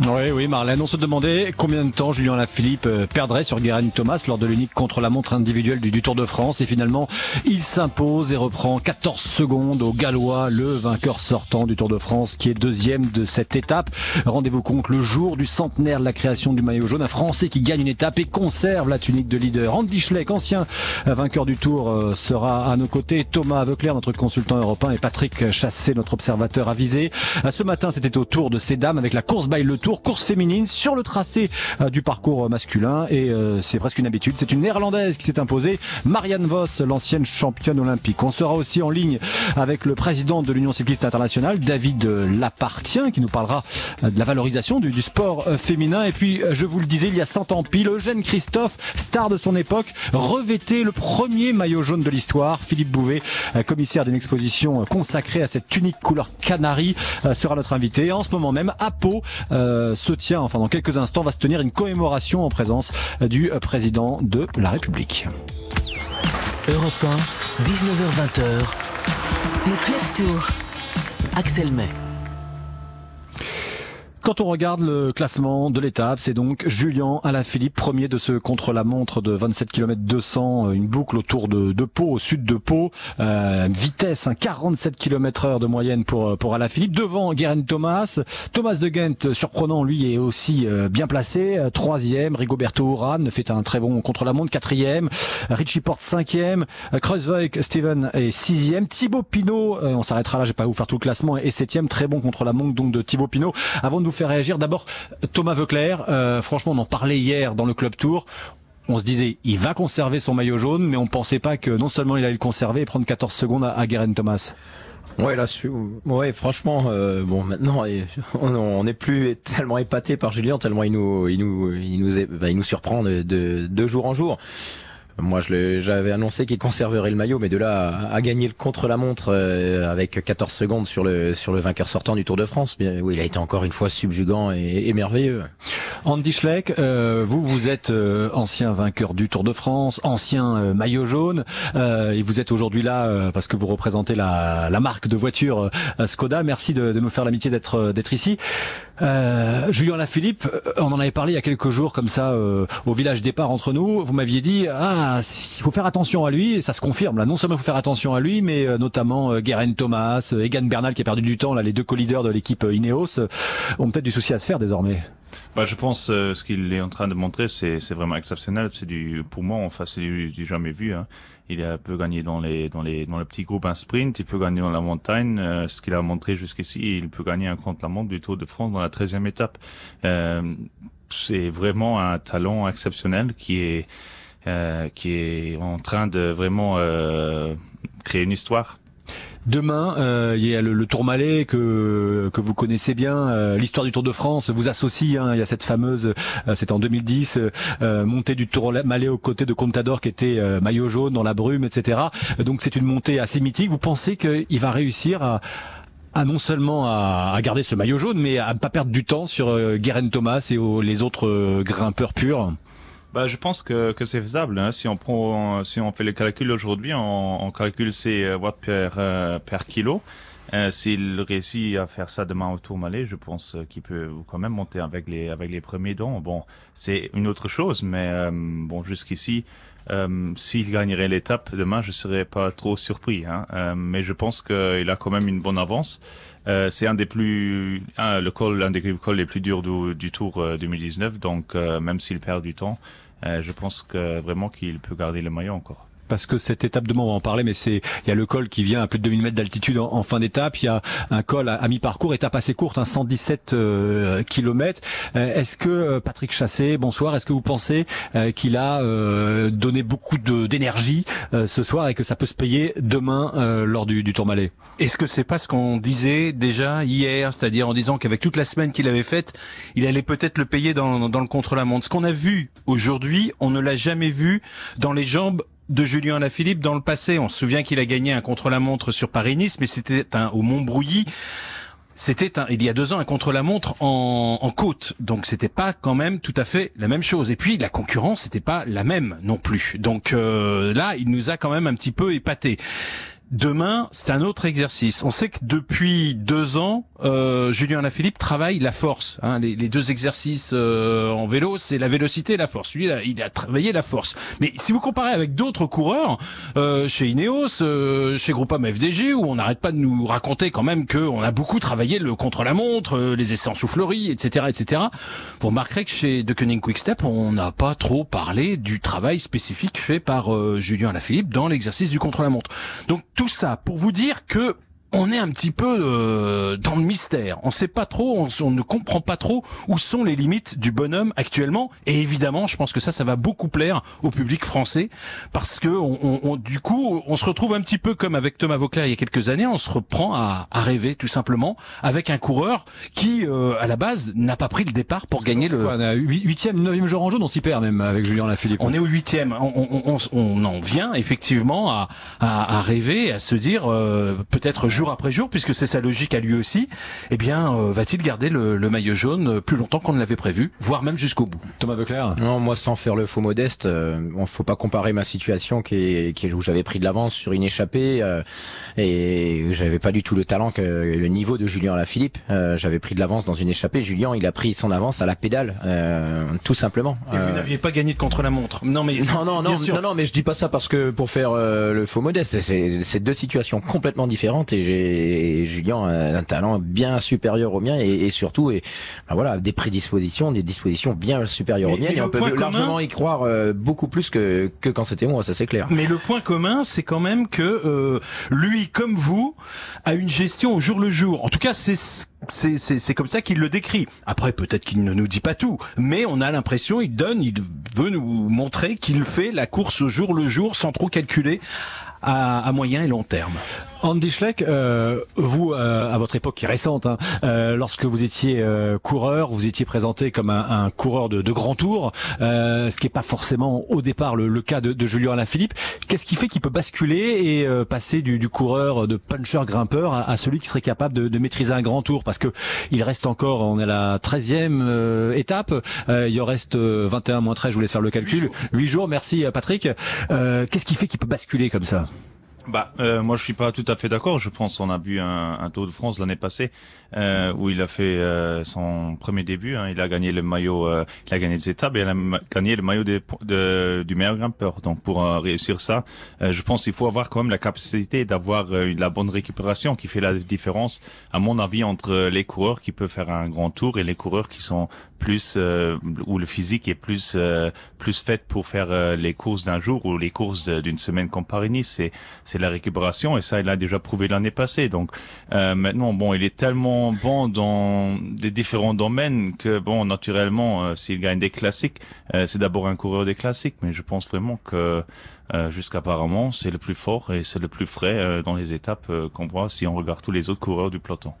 Oui, oui, Marlène, on se demandait combien de temps Julien Lafilippe euh, perdrait sur Guérin Thomas lors de l'unique contre-la-montre individuelle du, Tour de France. Et finalement, il s'impose et reprend 14 secondes au Gallois, le vainqueur sortant du Tour de France, qui est deuxième de cette étape. Rendez-vous compte, le jour du centenaire de la création du maillot jaune, un Français qui gagne une étape et conserve la tunique de leader. Andy Schleck, ancien vainqueur du Tour, euh, sera à nos côtés. Thomas Aveukler, notre consultant européen, et Patrick Chassé, notre observateur avisé. Ce matin, c'était au Tour de ces dames avec la course by le Tour, course féminine sur le tracé euh, du parcours masculin. Et c'est presque une habitude. C'est une néerlandaise qui s'est imposée, Marianne Vos, l'ancienne championne olympique. On sera aussi en ligne avec le président de l'Union cycliste internationale, David Lapartien, qui nous parlera de la valorisation du, sport féminin. Et puis, je vous le disais, il y a 100 ans pile, Eugène Christophe, star de son époque, revêtait le premier maillot jaune de l'histoire. Philippe Bouvet, commissaire d'une exposition consacrée à cette unique couleur canari, sera notre invité. En ce moment même, à Pau, euh, se tient, enfin dans quelques instants, va se tenir une commémoration en présence du président de la République. Europe 1, 19h20. Le Club Tour. Axel May. Quand on regarde le classement de l'étape, c'est donc Julien Alaphilippe, premier de ce contre-la-montre de 27 km 200, une boucle autour de, de Pau, au sud de Pau, euh, vitesse, 47 km heure de moyenne pour pour Alaphilippe, devant Guerin Thomas, Thomas de Ghent, surprenant, lui est aussi euh, bien placé, euh, troisième, Rigoberto Urán fait un très bon contre-la-montre, quatrième, Richie Porte cinquième, Kreuzweig Steven est sixième, Thibaut Pinot, on s'arrêtera là, je vais pas vous faire tout le classement, est septième, très bon contre-la-montre donc de Thibaut Pinot. Avant de nous faire réagir. D'abord, Thomas Veuclair, euh, franchement, on en parlait hier dans le Club Tour on se disait il va conserver son maillot jaune, mais on pensait pas que non seulement il allait le conserver et prendre 14 secondes à, Guerin Thomas. Ouais, là, franchement, euh, bon, maintenant, on n'est plus tellement épaté par Julien, tellement il nous, il nous, il nous, bah, il nous surprend de, de, de jour en jour. Moi, j'avais annoncé qu'il conserverait le maillot, mais de là à, gagner le contre-la-montre euh, avec 14 secondes sur le sur le vainqueur sortant du Tour de France, bien, oui, il a été encore une fois subjugant et, merveilleux. Andy Schleck, euh, vous vous êtes euh, ancien vainqueur du Tour de France, ancien maillot jaune, et vous êtes aujourd'hui là parce que vous représentez la, la marque de voiture Skoda. Merci de, de nous faire l'amitié d'être ici. Euh, Julien Lafilippe, on en avait parlé il y a quelques jours comme ça au village départ entre nous. Vous m'aviez dit ah il faut faire attention à lui, et ça se confirme. Là, non seulement il faut faire attention à lui, mais euh, notamment euh, Guerin Thomas, euh, Egan Bernal qui a perdu du temps, là, les deux co-leaders de l'équipe Ineos, ont peut-être du souci à se faire désormais. Bah, je pense ce qu'il est en train de montrer, c'est vraiment exceptionnel. C'est du, pour moi, enfin, c'est du, jamais vu. Hein. Il a peut gagner dans les dans les dans le petit groupe un sprint, il peut gagner dans la montagne. ce qu'il a montré jusqu'ici, il peut gagner un contre-la-montre du Tour de France dans la 13e étape. c'est vraiment un talent exceptionnel qui est euh, qui est en train de vraiment euh, créer une histoire. Demain, euh, il y a le, le Tourmalet que vous connaissez bien. Euh, l'histoire du Tour de France vous associe. Hein, il y a cette fameuse, euh, c'était en 2010, montée du Tourmalet aux côtés de Contador qui était maillot jaune dans la brume, etc. Donc c'est une montée assez mythique. Vous pensez qu'il va réussir à non seulement à, garder ce maillot jaune, mais à ne pas perdre du temps sur Guerin Thomas et les autres grimpeurs purs? Bah, je pense que, que c'est faisable. Hein. Si on prend, si on fait le calcul aujourd'hui, on, on, calcule ses euh, watts per, euh, per kilo. Euh, S'il réussit à faire ça demain au Tourmalet, je pense qu'il peut quand même monter avec les avec les premiers dons. Bon, c'est une autre chose, mais bon, jusqu'ici, s'il gagnerait l'étape demain, je serais pas trop surpris. Hein. mais je pense qu'il a quand même une bonne avance. c'est un des plus, le col, l'un des cols les plus durs du, Tour 2019. Donc, même s'il perd du temps, je pense que vraiment qu'il peut garder le maillot encore parce que cette étape de on va en parler, mais c'est il y a le col qui vient à plus de 2000 mètres d'altitude en, fin d'étape. Il y a un col à, mi-parcours, étape assez courte, hein, 117 euh, km. Euh, est-ce que euh, Patrick Chassé, bonsoir, est-ce que vous pensez qu'il a donné beaucoup d'énergie ce soir et que ça peut se payer demain lors du, du Tourmalet Est-ce que c'est pas ce qu'on disait déjà hier, c'est-à-dire en disant qu'avec toute la semaine qu'il avait faite, il allait peut-être le payer dans, dans le contre-la-montre. Ce qu'on a vu aujourd'hui, on ne l'a jamais vu dans les jambes de Julien Lafilippe dans le passé. On se souvient qu'il a gagné un contre-la-montre sur Paris-Nice, mais c'était un au Montbrouilly. C'était il y a deux ans un contre-la-montre en, côte, donc c'était pas quand même tout à fait la même chose. Et puis la concurrence n'était pas la même non plus. Donc euh, là, il nous a quand même un petit peu épaté. Demain, c'est un autre exercice. On sait que depuis deux ans, euh, Julien Lafilippe travaille la force. Hein. Les, deux exercices euh, en vélo, c'est la vélocité et la force. Lui, il a, il a, travaillé la force. Mais si vous comparez avec d'autres coureurs, euh, chez Ineos, euh, chez Groupama FDG, où on n'arrête pas de nous raconter quand même qu'on a beaucoup travaillé le contre-la-montre, euh, les essais en soufflerie, etc., etc., vous remarquerez que chez De Koenig Quickstep, on n'a pas trop parlé du travail spécifique fait par euh, Julien Lafilippe dans l'exercice du contre-la-montre. Donc tout ça pour vous dire que on est un petit peu euh, dans le mystère. On sait pas trop, on, on, ne comprend pas trop où sont les limites du bonhomme actuellement. Et évidemment, je pense que ça, ça va beaucoup plaire au public français parce que on, on, du coup, on se retrouve un petit peu comme avec Thomas Vauclair il y a quelques années. On se reprend à, à rêver tout simplement avec un coureur qui, euh, à la base, n'a pas pris le départ pour gagner le. on a huitième, neuvième jour en jaune, on s'y perd même avec Julien Lafilippe. On est au huitième. On, on, en vient effectivement à, à, à rêver, à se dire euh, peut-être jour après jour, puisque c'est sa logique à lui aussi, eh bien, euh, va-t-il garder le, le, maillot jaune plus longtemps qu'on ne l'avait prévu, voire même jusqu'au bout? Thomas Beclerc Non, moi, sans faire le faux modeste, euh, on faut pas comparer ma situation qui est, qui est où j'avais pris de l'avance sur une échappée euh, et j'avais pas du tout le talent que le niveau de Julien Alaphilippe. Euh, j'avais pris de l'avance dans une échappée. Julien, il a pris son avance à la pédale, euh, tout simplement. Et vous n'aviez pas gagné de contre la montre Non, mais non, non, non, non, non, mais je dis pas ça parce que pour faire le faux modeste, c'est deux situations complètement différentes et j'ai Julien a un talent bien supérieur au mien et, et surtout et ben voilà des prédispositions, des dispositions bien supérieures aux miennes. Et on peut largement commun... y croire euh, beaucoup plus que que quand c'était moi, ça c'est clair. Mais le point commun, c'est quand même que euh, lui, comme vous, a une gestion au jour le jour. En tout cas, c'est c'est comme ça qu'il le décrit. Après, peut-être qu'il ne nous dit pas tout, mais on a l'impression, il donne, il veut nous montrer qu'il fait la course au jour le jour sans trop calculer à, à moyen et long terme. Andy Schleck, euh, vous, euh, à votre époque qui est récente, hein, euh, lorsque vous étiez euh, coureur, vous étiez présenté comme un, un coureur de, de, grand tour, euh, ce qui n'est pas forcément au départ le, le cas de, de Julien Alaphilippe. Qu'est-ce qui fait qu'il peut basculer et euh, passer du, du, coureur de puncher grimpeur à, à, celui qui serait capable de, de, maîtriser un grand tour? Parce que il reste encore, on est à la 13e étape, il en reste 21 moins 13, je vous laisse faire le calcul. 8 jours, 8 jours merci Patrick. Qu'est-ce qui fait qu'il peut basculer comme ça? Bah, euh, moi je suis pas tout à fait d'accord. Je pense on a vu un, un Tour de France l'année passée euh, où il a fait euh, son premier début. Hein. Il a gagné le maillot, euh, il a gagné des étapes et il a gagné le maillot de, de, du meilleur grimpeur. Donc pour euh, réussir ça, euh, je pense qu'il faut avoir quand même la capacité d'avoir la bonne récupération qui fait la différence, à mon avis, entre les coureurs qui peuvent faire un grand tour et les coureurs qui sont plus où le physique est plus plus fait pour faire les courses d'un jour ou les courses d'une semaine comme Paris-Nice. C'est c'est la récupération et ça il a déjà prouvé l'année passée. Donc maintenant bon, il est tellement bon dans des différents domaines que bon naturellement euh, s'il gagne des classiques euh, c'est d'abord un coureur des classiques mais je pense vraiment que euh, jusqu'apparemment c'est le plus fort et c'est le plus frais dans les étapes qu'on voit si on regarde tous les autres coureurs du peloton.